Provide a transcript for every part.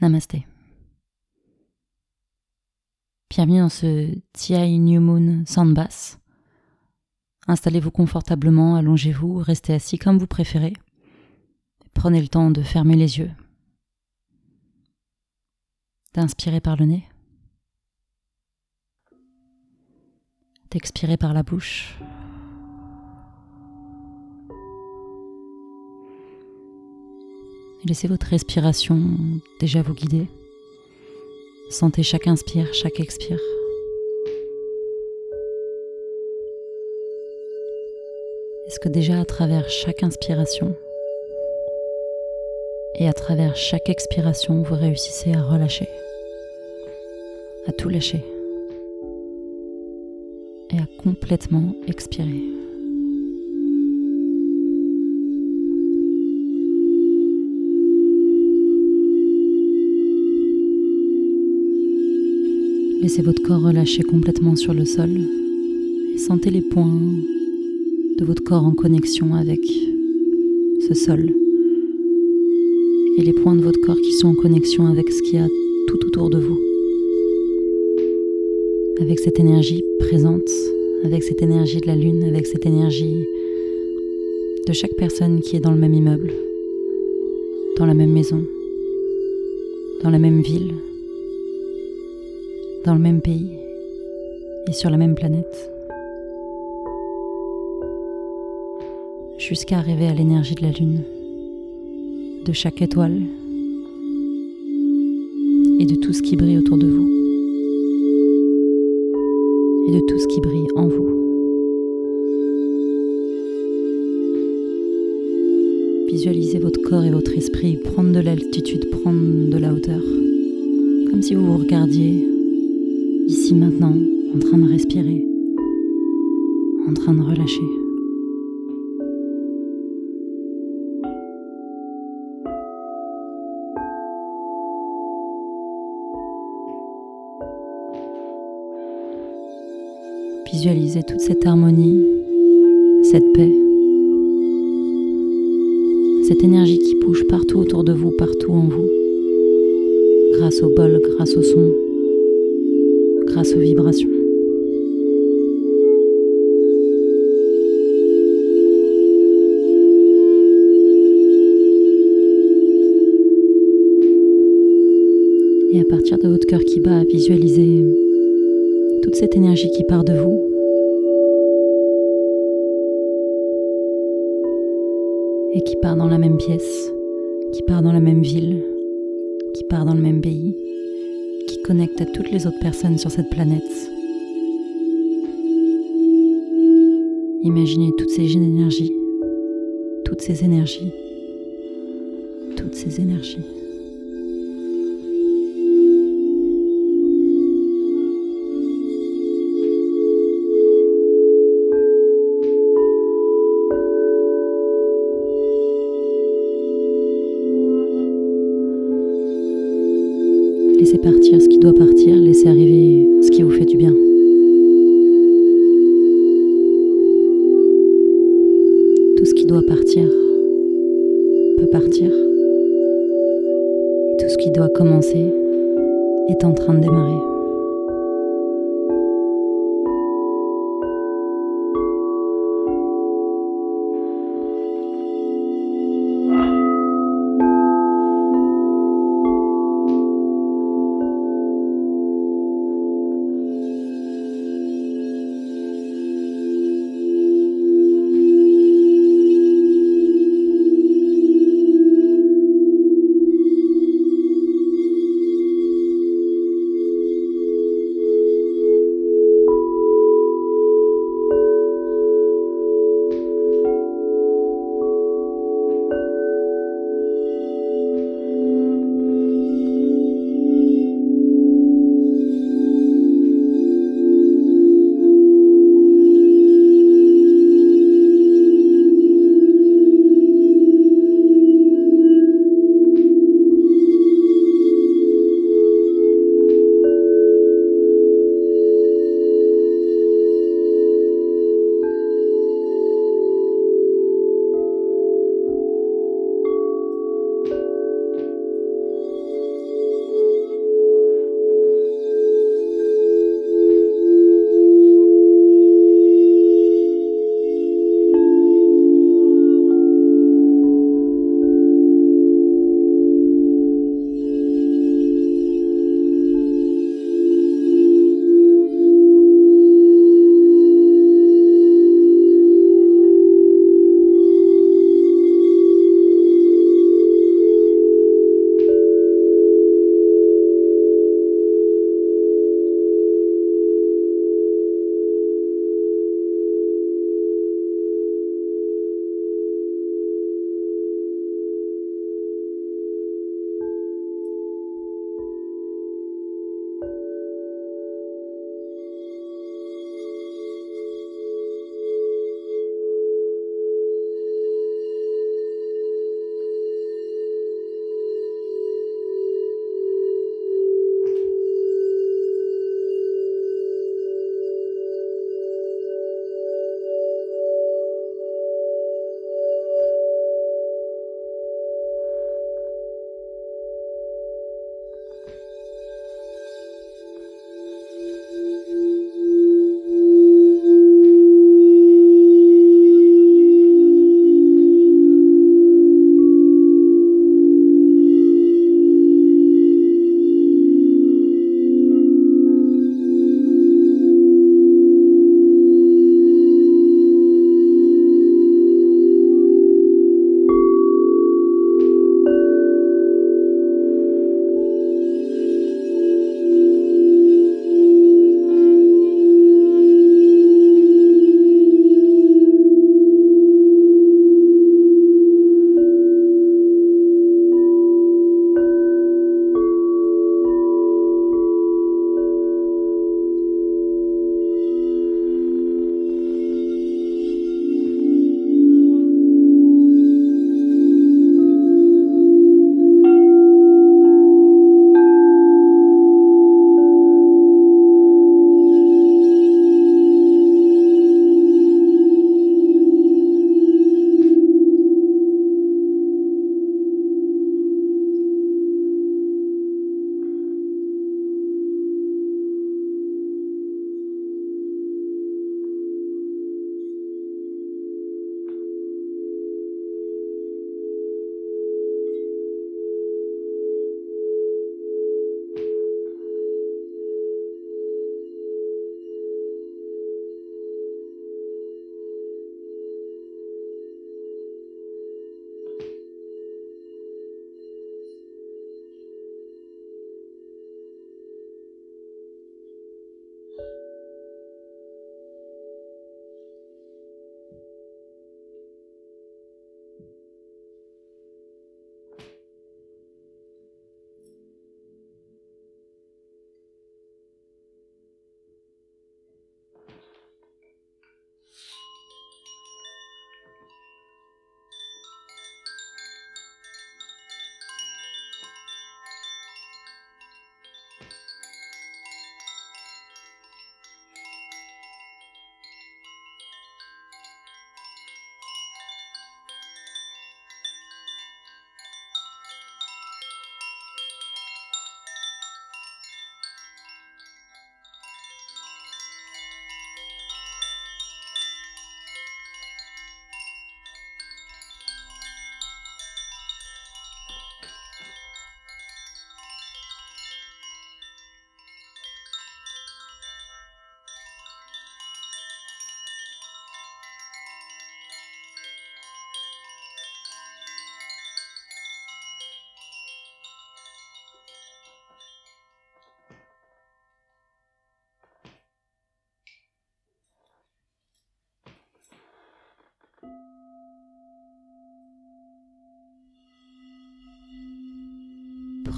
Namasté. Bienvenue dans ce TI New Moon Sandbass. Installez-vous confortablement, allongez-vous, restez assis comme vous préférez. Prenez le temps de fermer les yeux, d'inspirer par le nez, d'expirer par la bouche. Laissez votre respiration déjà vous guider. Sentez chaque inspire, chaque expire. Est-ce que déjà à travers chaque inspiration et à travers chaque expiration, vous réussissez à relâcher, à tout lâcher et à complètement expirer? Laissez votre corps relâcher complètement sur le sol. Et sentez les points de votre corps en connexion avec ce sol. Et les points de votre corps qui sont en connexion avec ce qu'il y a tout autour de vous. Avec cette énergie présente, avec cette énergie de la lune, avec cette énergie de chaque personne qui est dans le même immeuble, dans la même maison, dans la même ville, dans le même pays et sur la même planète. Jusqu'à arriver à l'énergie de la Lune, de chaque étoile et de tout ce qui brille autour de vous et de tout ce qui brille en vous. Visualisez votre corps et votre esprit prendre de l'altitude, prendre de la hauteur, comme si vous vous regardiez ici maintenant, en train de respirer, en train de relâcher. Visualisez toute cette harmonie, cette paix, cette énergie qui bouge partout autour de vous, partout en vous, grâce au bol, grâce au son, grâce aux vibrations. Et à partir de votre cœur qui bat, visualisez toute cette énergie qui part de vous. Et qui part dans la même pièce, qui part dans la même ville, qui part dans le même pays connecte à toutes les autres personnes sur cette planète. Imaginez toutes ces énergies, toutes ces énergies, toutes ces énergies. Doit partir peut partir. tout ce qui doit commencer est en train de démarrer.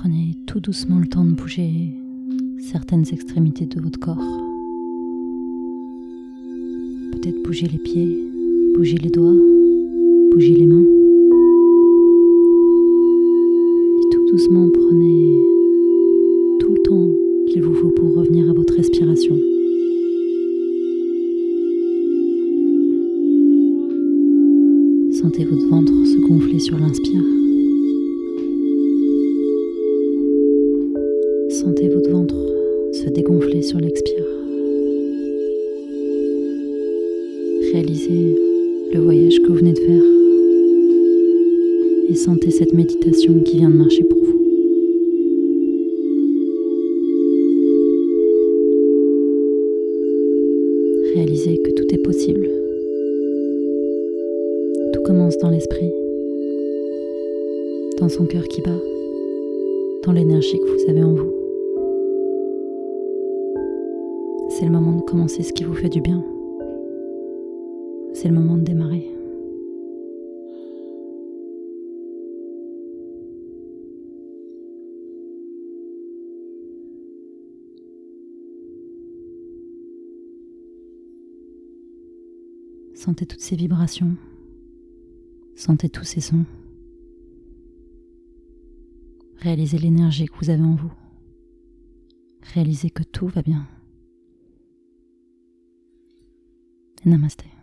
Prenez tout doucement le temps de bouger certaines extrémités de votre corps. Peut-être bouger les pieds, bouger les doigts, bouger les mains. Et tout doucement prenez tout le temps qu'il vous faut pour revenir à votre respiration. Sentez votre ventre se gonfler sur l'inspire. Se dégonfler sur l'expire. Réalisez le voyage que vous venez de faire et sentez cette méditation qui vient de marcher pour vous. Réalisez que tout est possible commence dans l'esprit, dans son cœur qui bat, dans l'énergie que vous avez en vous. C'est le moment de commencer ce qui vous fait du bien. C'est le moment de démarrer. Sentez toutes ces vibrations. Sentez tous ces sons. Réalisez l'énergie que vous avez en vous. Réalisez que tout va bien. Namaste.